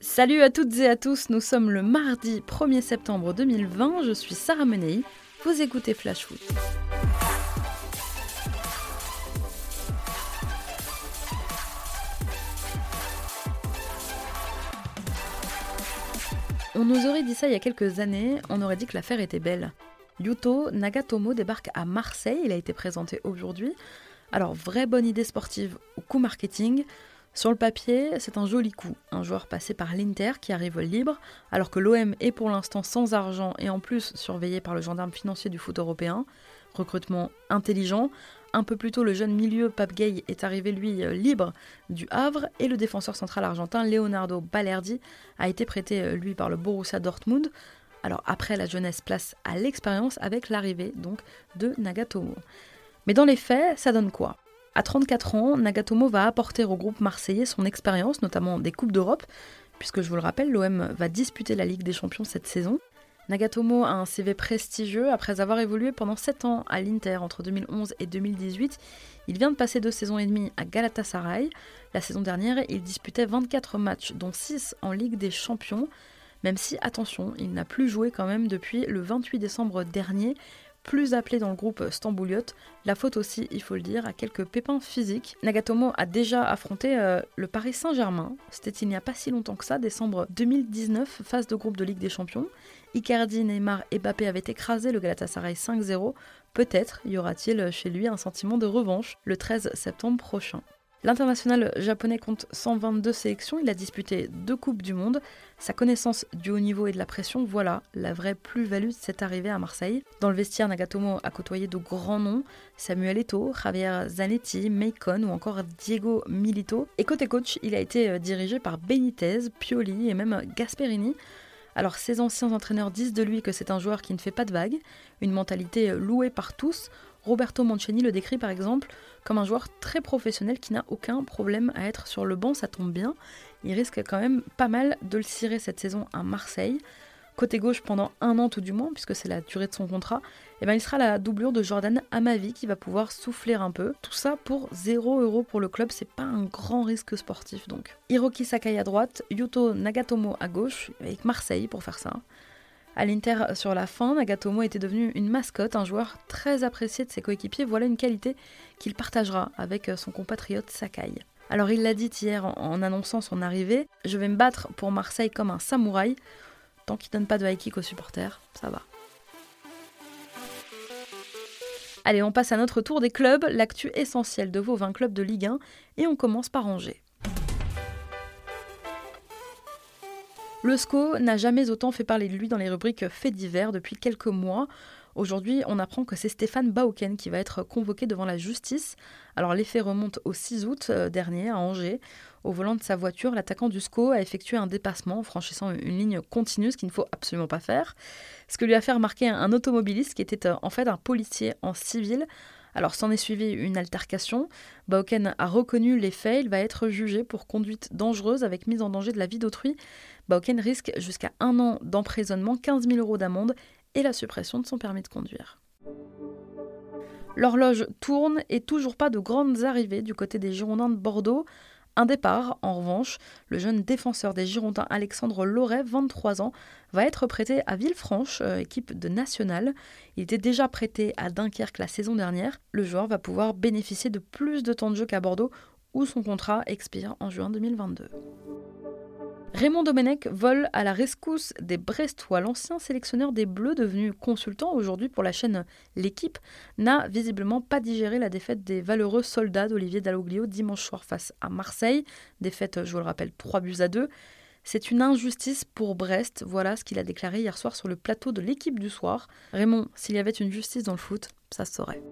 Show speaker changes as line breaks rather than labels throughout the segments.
Salut à toutes et à tous, nous sommes le mardi 1er septembre 2020, je suis Sarah Menei, vous écoutez Flash Foot. On nous aurait dit ça il y a quelques années, on aurait dit que l'affaire était belle. Yuto Nagatomo débarque à Marseille, il a été présenté aujourd'hui. Alors, vraie bonne idée sportive ou coup marketing sur le papier, c'est un joli coup. Un joueur passé par l'Inter qui arrive libre, alors que l'OM est pour l'instant sans argent et en plus surveillé par le gendarme financier du foot européen. Recrutement intelligent. Un peu plus tôt, le jeune milieu Pape Gay est arrivé, lui, libre du Havre, et le défenseur central argentin Leonardo Balerdi a été prêté, lui, par le Borussia Dortmund. Alors après la jeunesse, place à l'expérience avec l'arrivée donc de Nagatomo. Mais dans les faits, ça donne quoi? À 34 ans, Nagatomo va apporter au groupe marseillais son expérience, notamment des Coupes d'Europe, puisque je vous le rappelle, l'OM va disputer la Ligue des Champions cette saison. Nagatomo a un CV prestigieux après avoir évolué pendant 7 ans à l'Inter entre 2011 et 2018. Il vient de passer deux saisons et demie à Galatasaray. La saison dernière, il disputait 24 matchs, dont 6 en Ligue des Champions. Même si, attention, il n'a plus joué quand même depuis le 28 décembre dernier, plus appelé dans le groupe Stambouliot. La faute aussi, il faut le dire, à quelques pépins physiques. Nagatomo a déjà affronté euh, le Paris Saint-Germain. C'était il n'y a pas si longtemps que ça, décembre 2019, phase de groupe de Ligue des Champions. Icardi, Neymar et Mbappé avaient écrasé le Galatasaray 5-0. Peut-être y aura-t-il chez lui un sentiment de revanche le 13 septembre prochain. L'international japonais compte 122 sélections, il a disputé deux Coupes du Monde. Sa connaissance du haut niveau et de la pression, voilà la vraie plus-value de cette arrivée à Marseille. Dans le vestiaire, Nagatomo a côtoyé de grands noms Samuel Eto'o, Javier Zanetti, Meikon ou encore Diego Milito. Et côté coach, il a été euh, dirigé par Benitez, Pioli et même Gasperini. Alors ces anciens entraîneurs disent de lui que c'est un joueur qui ne fait pas de vagues, une mentalité euh, louée par tous. Roberto Mancini le décrit par exemple comme un joueur très professionnel qui n'a aucun problème à être sur le banc, ça tombe bien. Il risque quand même pas mal de le cirer cette saison à Marseille. Côté gauche pendant un an tout du moins, puisque c'est la durée de son contrat, et eh ben il sera la doublure de Jordan Amavi qui va pouvoir souffler un peu. Tout ça pour 0 euros pour le club, c'est pas un grand risque sportif donc. Hiroki Sakai à droite, Yuto Nagatomo à gauche, avec Marseille pour faire ça. À l'Inter sur la fin, Nagatomo était devenu une mascotte, un joueur très apprécié de ses coéquipiers. Voilà une qualité qu'il partagera avec son compatriote Sakai. Alors il l'a dit hier en, annonçant son arrivée, je vais me battre pour Marseille comme un samouraï. Tant qu'il donne pas de high kick aux supporters, ça va. Allez, on passe à notre tour des clubs, l'actu essentielle de vos 20 clubs de Ligue 1, et on commence par Angers. Le SCO n'a jamais autant fait parler de lui dans les rubriques faits divers depuis quelques mois. Aujourd'hui, on apprend que c'est Stéphane Bauken qui va être convoqué devant la justice. Alors l'effet remonte au 6 août euh, dernier à Angers. Au volant de sa voiture, l'attaquant du SCO a effectué un dépassement en franchissant une ligne continue, ce qu'il ne faut absolument pas faire. Ce que lui a fait remarquer un automobiliste qui était euh, en fait un policier en civil. Alors s'en est suivi une altercation. Bauken a reconnu les faits, il va être jugé pour conduite dangereuse avec mise en danger de la vie d'autrui. Bauken risque jusqu'à un an d'emprisonnement, 15 000 euros d'amende et la suppression de son permis de conduire. L'horloge tourne et toujours pas de grandes arrivées du côté des Girondins de Bordeaux. Un départ, en revanche, le jeune défenseur des Girondins Alexandre Loret, 23 ans, va être prêté à Villefranche, euh, équipe de National. Il était déjà prêté à Dunkerque la saison dernière. Le joueur va pouvoir bénéficier de plus de temps de jeu qu'à Bordeaux, où son contrat expire en juin 2022. Raymond Domenech vole à la rescousse des Brestois. L'ancien sélectionneur des Bleus, devenu consultant aujourd'hui pour la chaîne L'équipe, n'a visiblement pas digéré la défaite des valeureux soldats d'Olivier Dalloglio dimanche soir face à Marseille. Défaite, je vous le rappelle, 3 buts à 2. C'est une injustice pour Brest, voilà ce qu'il a déclaré hier soir sur le plateau de l'équipe du soir. Raymond, s'il y avait une justice dans le foot, ça se saurait.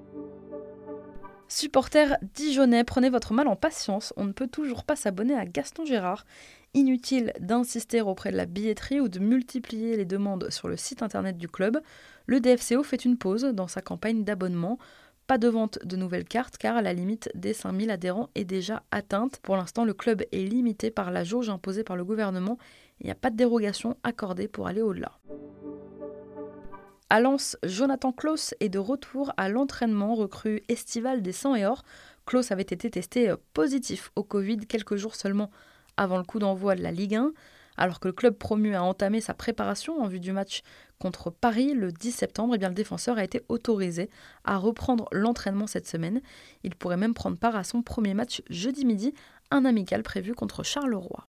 Supporters dijonnais, prenez votre mal en patience, on ne peut toujours pas s'abonner à Gaston Gérard. Inutile d'insister auprès de la billetterie ou de multiplier les demandes sur le site internet du club. Le DFCO fait une pause dans sa campagne d'abonnement. Pas de vente de nouvelles cartes car la limite des 5000 adhérents est déjà atteinte. Pour l'instant, le club est limité par la jauge imposée par le gouvernement. Il n'y a pas de dérogation accordée pour aller au-delà. À Lens, Jonathan Klaus est de retour à l'entraînement recrue estival des 100 et or. Klaus avait été testé positif au Covid quelques jours seulement avant le coup d'envoi de la Ligue 1, alors que le club promu a entamé sa préparation en vue du match contre Paris le 10 septembre, eh le défenseur a été autorisé à reprendre l'entraînement cette semaine. Il pourrait même prendre part à son premier match jeudi midi, un amical prévu contre Charleroi.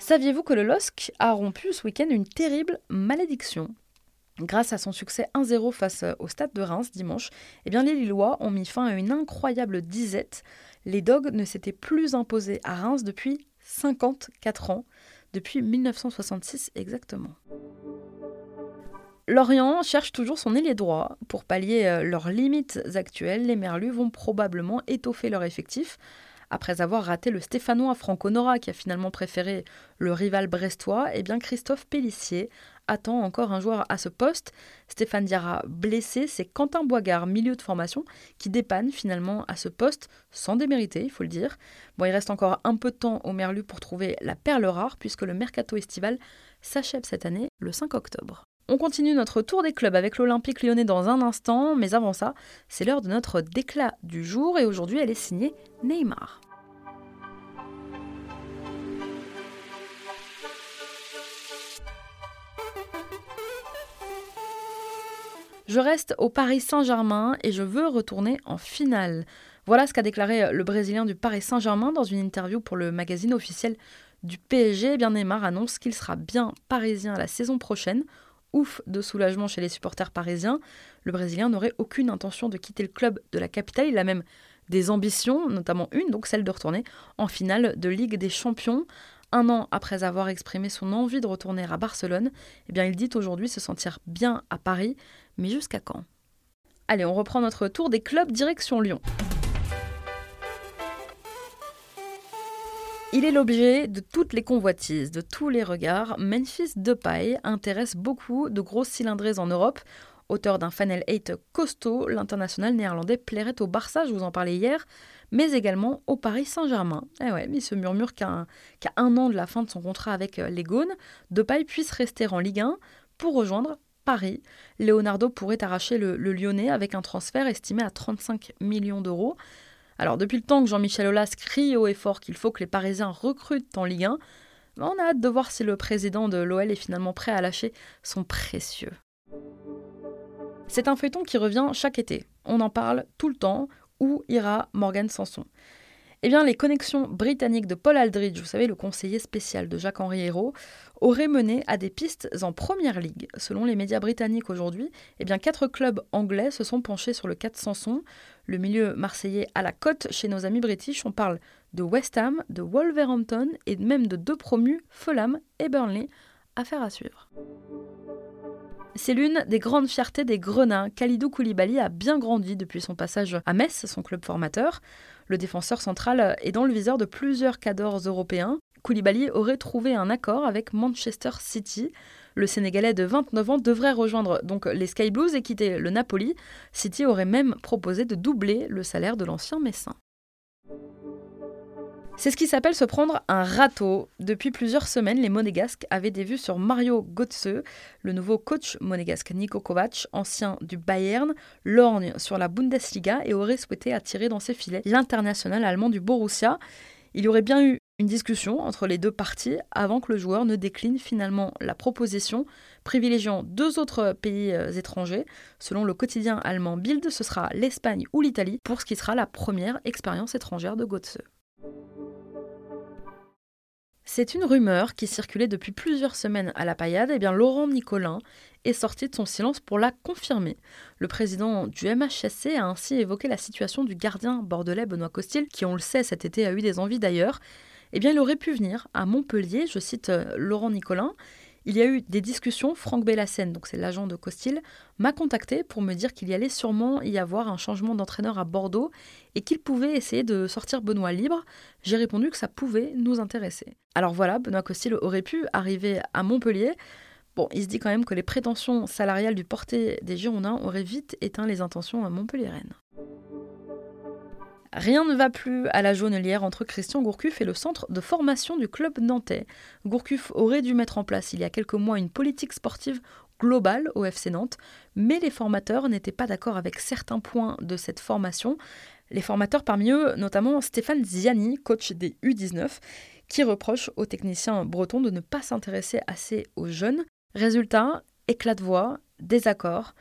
Saviez-vous que le LOSC a rompu ce week-end une terrible malédiction? Grâce à son succès 1-0 face au stade de Reims dimanche, eh bien les Lillois ont mis fin à une incroyable disette. Les Dogs ne s'étaient plus imposés à Reims depuis 54 ans, depuis 1966 exactement. Lorient cherche toujours son ailier droit. Pour pallier euh, leurs limites actuelles, les Merlus vont probablement étoffer leur effectif. Après avoir raté le Stéphanois Franco Nora qui a finalement préféré le rival brestois, eh bien Christophe Pellissier attend encore un joueur à ce poste. Stéphane Diarra blessé, c'est Quentin Boigard, milieu de formation, qui dépanne finalement à ce poste, sans démériter, il faut le dire. Bon, il reste encore un peu de temps au Merlu pour trouver la perle rare, puisque le mercato estival s'achève cette année le 5 octobre. On continue notre tour des clubs avec l'Olympique lyonnais dans un instant, mais avant ça, c'est l'heure de notre déclat du jour et aujourd'hui elle est signée Neymar. Je reste au Paris Saint-Germain et je veux retourner en finale. Voilà ce qu'a déclaré le Brésilien du Paris Saint-Germain dans une interview pour le magazine officiel du PSG. Eh Neymar annonce qu'il sera bien parisien la saison prochaine. Ouf de soulagement chez les supporters parisiens. Le Brésilien n'aurait aucune intention de quitter le club de la capitale. Il a même des ambitions, notamment une, donc celle de retourner en finale de Ligue des Champions. Un an après avoir exprimé son envie de retourner à Barcelone, eh bien il dit aujourd'hui se sentir bien à Paris, mais jusqu'à quand? Allez, on reprend notre tour des clubs direction Lyon. Il est l'objet de toutes les convoitises, de tous les regards. Memphis Depay intéresse beaucoup de grosses cylindrées en Europe. Auteur d'un Final 8 costaud, l'international néerlandais plairait au Barça, je vous en parlais hier, mais également au Paris Saint-Germain. Eh ouais, il se murmure qu'à un, an de la fin de son contrat avec euh, les Gaunes, Depay puisse rester en Ligue 1 pour rejoindre Paris. Leonardo pourrait arracher le, Lyonnais avec un transfert estimé à 35 millions d'euros. Alors depuis le temps que Jean-Michel Aulas crie haut et fort qu'il faut que les Parisiens recrutent en Ligue 1, on a hâte de voir si le président de l'OL est finalement prêt à lâcher son précieux. C'est un feuilleton qui revient chaque été. On en parle tout le temps, où ira Morgan Sanson? Eh les connexions britanniques de Paul Aldridge, vous savez, le conseiller spécial de Jacques-Henri Hérault, auraient mené à des pistes en première ligue. Selon les médias britanniques aujourd'hui, eh bien, quatre clubs anglais se sont penchés sur le cas de Sanson. Le milieu marseillais à la cote chez nos amis british, on parle de West Ham, de Wolverhampton et même de deux promus, Fulham et Burnley. Affaire à suivre. C'est l'une des grandes fiertés des Grenats. Khalidou Koulibaly a bien grandi depuis son passage à Metz, son club formateur. Le défenseur central est dans le viseur de plusieurs cadors européens. Koulibaly aurait trouvé un accord avec Manchester City. Le Sénégalais de 29 ans devrait rejoindre donc les Sky Blues et quitter le Napoli. City aurait même proposé de doubler le salaire de l'ancien Messin. C'est ce qui s'appelle se prendre un râteau. Depuis plusieurs semaines, les Monégasques avaient des vues sur Mario Götze, le nouveau coach monégasque Niko Kovac, ancien du Bayern, lorgne sur la Bundesliga et aurait souhaité attirer dans ses filets l'international allemand du Borussia. Il y aurait bien eu une discussion entre les deux parties avant que le joueur ne décline finalement la proposition, privilégiant deux autres pays euh, étrangers. Selon le quotidien allemand Bild, ce sera l'Espagne ou l'Italie pour ce qui sera la première expérience étrangère de Götze. C'est une rumeur qui circulait depuis plusieurs semaines à la paillade. Et eh bien, Laurent Nicolin est sorti de son silence pour la confirmer. Le président du MHSC a ainsi évoqué la situation du gardien bordelais Benoît Costil, qui, on le sait, cet été a eu des envies d'ailleurs. Eh bien, il aurait pu venir à Montpellier, je cite euh, Laurent Nicolin, il y a eu des discussions. Franck Bellassène, donc c'est l'agent de Costil, m'a contacté pour me dire qu'il y allait sûrement y avoir un changement d'entraîneur à Bordeaux et qu'il pouvait essayer de sortir Benoît libre. J'ai répondu que ça pouvait nous intéresser. Alors voilà, Benoît Costil aurait pu arriver à Montpellier. Bon, il se dit quand même que les prétentions salariales du porté des Girondins auraient vite éteint les intentions à Montpellier-Rennes. Rien ne va plus à la jaunelière entre Christian Gourcuff et le centre de formation du club nantais. Gourcuff aurait dû mettre en place il y a quelques mois une politique sportive globale au FC Nantes, mais les formateurs n'étaient pas d'accord avec certains points de cette formation. Les formateurs parmi eux, notamment Stéphane Ziani, coach des U19, qui reproche aux techniciens bretons de ne pas s'intéresser assez aux jeunes. Résultat, éclat de voix, désaccord.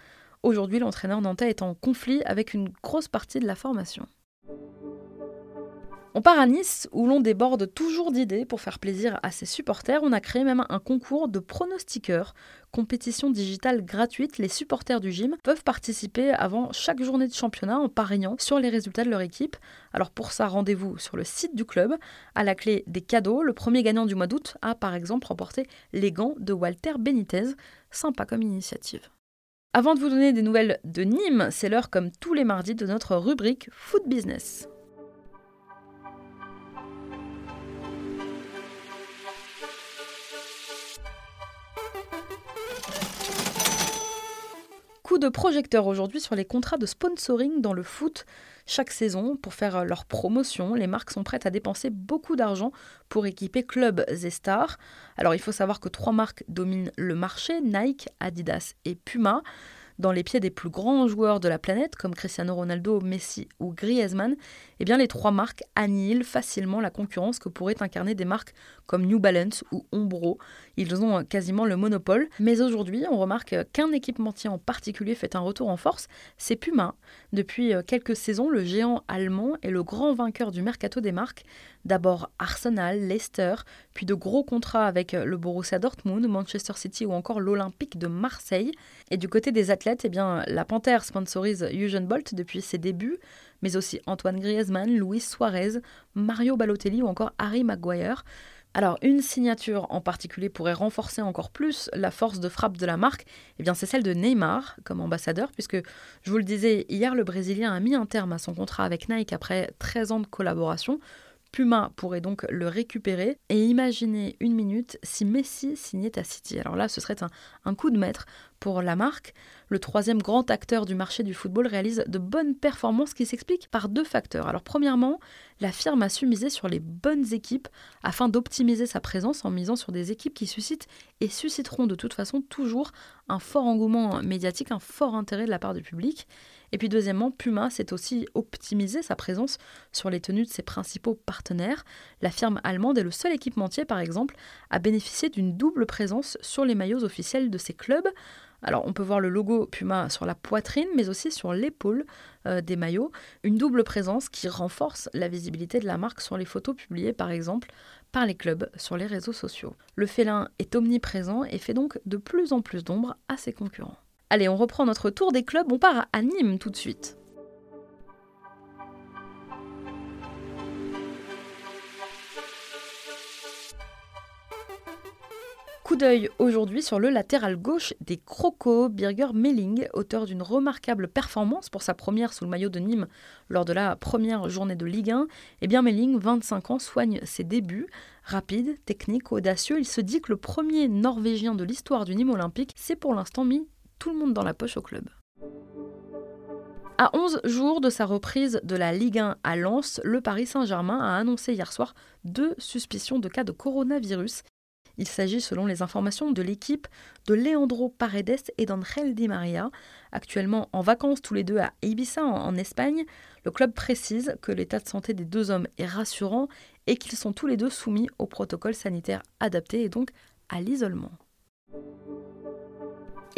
Aujourd'hui, l'entraîneur nantais est en conflit avec une grosse partie de la formation. On part à Nice, où l'on déborde toujours d'idées pour faire plaisir à ses supporters. On a créé même un concours de pronostiqueurs, compétition digitale gratuite. Les supporters du gym peuvent participer avant chaque journée de championnat en pariant sur les résultats de leur équipe. Alors pour ça, rendez-vous sur le site du club. À la clé des cadeaux, le premier gagnant du mois d'août a par exemple remporté les gants de Walter Benitez. Sympa comme initiative. Avant de vous donner des nouvelles de Nîmes, c'est l'heure comme tous les mardis de notre rubrique Food Business. De projecteur aujourd'hui sur les contrats de sponsoring dans le foot. Chaque saison, pour faire leur promotion, les marques sont prêtes à dépenser beaucoup d'argent pour équiper clubs et stars. Alors il faut savoir que trois marques dominent le marché, Nike, Adidas et Puma dans les pieds des plus grands joueurs de la planète, comme Cristiano Ronaldo, Messi ou Griezmann, eh bien les trois marques annihilent facilement la concurrence que pourraient incarner des marques comme New Balance ou Ombro. Ils ont quasiment le monopole. Mais aujourd'hui, on remarque qu'un équipementier en particulier fait un retour en force, c'est Puma. Depuis quelques saisons, le géant allemand est le grand vainqueur du mercato des marques. D'abord Arsenal, Leicester, puis de gros contrats avec le Borussia Dortmund, Manchester City ou encore l'Olympique de Marseille. Et du côté des athlètes, eh bien, la Panthère sponsorise Usain Bolt depuis ses débuts, mais aussi Antoine Griezmann, Luis Suarez, Mario Balotelli ou encore Harry Maguire. Alors, une signature en particulier pourrait renforcer encore plus la force de frappe de la marque, eh bien c'est celle de Neymar comme ambassadeur, puisque je vous le disais, hier le Brésilien a mis un terme à son contrat avec Nike après 13 ans de collaboration. Puma pourrait donc le récupérer et imaginez une minute si Messi signait à City. Alors là, ce serait un, un coup de maître pour la marque. Le troisième grand acteur du marché du football réalise de bonnes performances qui s'expliquent par deux facteurs. Alors premièrement, la firme a su miser sur les bonnes équipes afin d'optimiser sa présence en misant sur des équipes qui suscitent et susciteront de toute façon toujours un fort engouement médiatique, un fort intérêt de la part du public. Et puis deuxièmement, Puma s'est aussi optimisé sa présence sur les tenues de ses principaux partenaires. La firme allemande est le seul équipementier, par exemple, à bénéficier d'une double présence sur les maillots officiels de ses clubs. Alors on peut voir le logo Puma sur la poitrine, mais aussi sur l'épaule euh, des maillots. Une double présence qui renforce la visibilité de la marque sur les photos publiées par exemple par les clubs sur les réseaux sociaux. Le félin est omniprésent et fait donc de plus en plus d'ombre à ses concurrents. Allez, on reprend notre tour des clubs, on part à Nîmes tout de suite. D'œil aujourd'hui sur le latéral gauche des Crocos, Birger Melling, auteur d'une remarquable performance pour sa première sous le maillot de Nîmes lors de la première journée de Ligue 1. Eh bien Melling, 25 ans, soigne ses débuts. Rapide, technique, audacieux, il se dit que le premier Norvégien de l'histoire du Nîmes olympique s'est pour l'instant mis tout le monde dans la poche au club. À 11 jours de sa reprise de la Ligue 1 à Lens, le Paris Saint-Germain a annoncé hier soir deux suspicions de cas de coronavirus. Il s'agit, selon les informations de l'équipe, de Leandro Paredes et d'Angel Di Maria, actuellement en vacances tous les deux à Ibiza en Espagne. Le club précise que l'état de santé des deux hommes est rassurant et qu'ils sont tous les deux soumis au protocole sanitaire adapté et donc à l'isolement.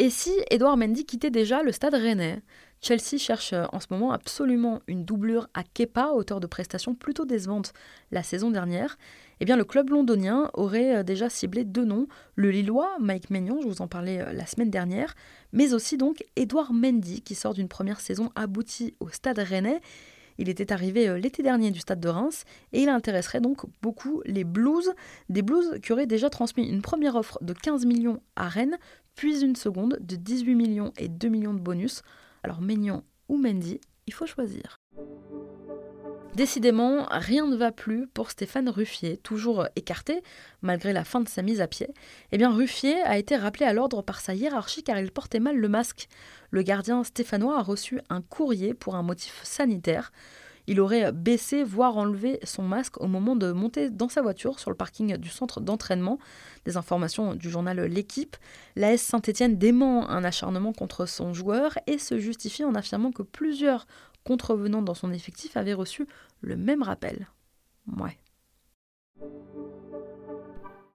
Et si Edouard Mendy quittait déjà le stade rennais? Chelsea cherche euh, en ce moment absolument une doublure à Kepa, auteur de prestations plutôt décevantes la saison dernière. Eh bien, le club londonien aurait euh, déjà ciblé deux noms, le Lillois, Mike Maignan, je vous en parlais euh, la semaine dernière, mais aussi donc Edouard Mendy, qui sort d'une première saison aboutie au stade rennais. Il était arrivé l'été dernier du stade de Reims et il intéresserait donc beaucoup les Blues, des Blues qui auraient déjà transmis une première offre de 15 millions à Rennes, puis une seconde de 18 millions et 2 millions de bonus. Alors Maignan ou Mendy, il faut choisir. Décidément, rien ne va plus pour Stéphane Ruffier, toujours écarté malgré la fin de sa mise à pied. Eh bien, Ruffier a été rappelé à l'ordre par sa hiérarchie car il portait mal le masque. Le gardien stéphanois a reçu un courrier pour un motif sanitaire. Il aurait baissé, voire enlevé son masque au moment de monter dans sa voiture sur le parking du centre d'entraînement. Des informations du journal L'équipe. La S Saint-Etienne dément un acharnement contre son joueur et se justifie en affirmant que plusieurs contrevenants dans son effectif avaient reçu le même rappel. Ouais.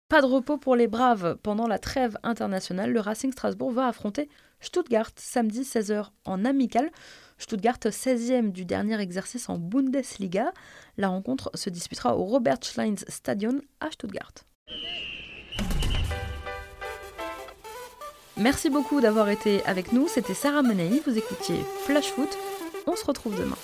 Pas de repos pour les Braves. Pendant la trêve internationale, le Racing Strasbourg va affronter Stuttgart samedi 16h en amical. Stuttgart 16e du dernier exercice en Bundesliga. La rencontre se disputera au Robert Schleins Stadion à Stuttgart. Merci beaucoup d'avoir été avec nous. C'était Sarah Menei. Vous écoutiez Flash Foot. On se retrouve demain.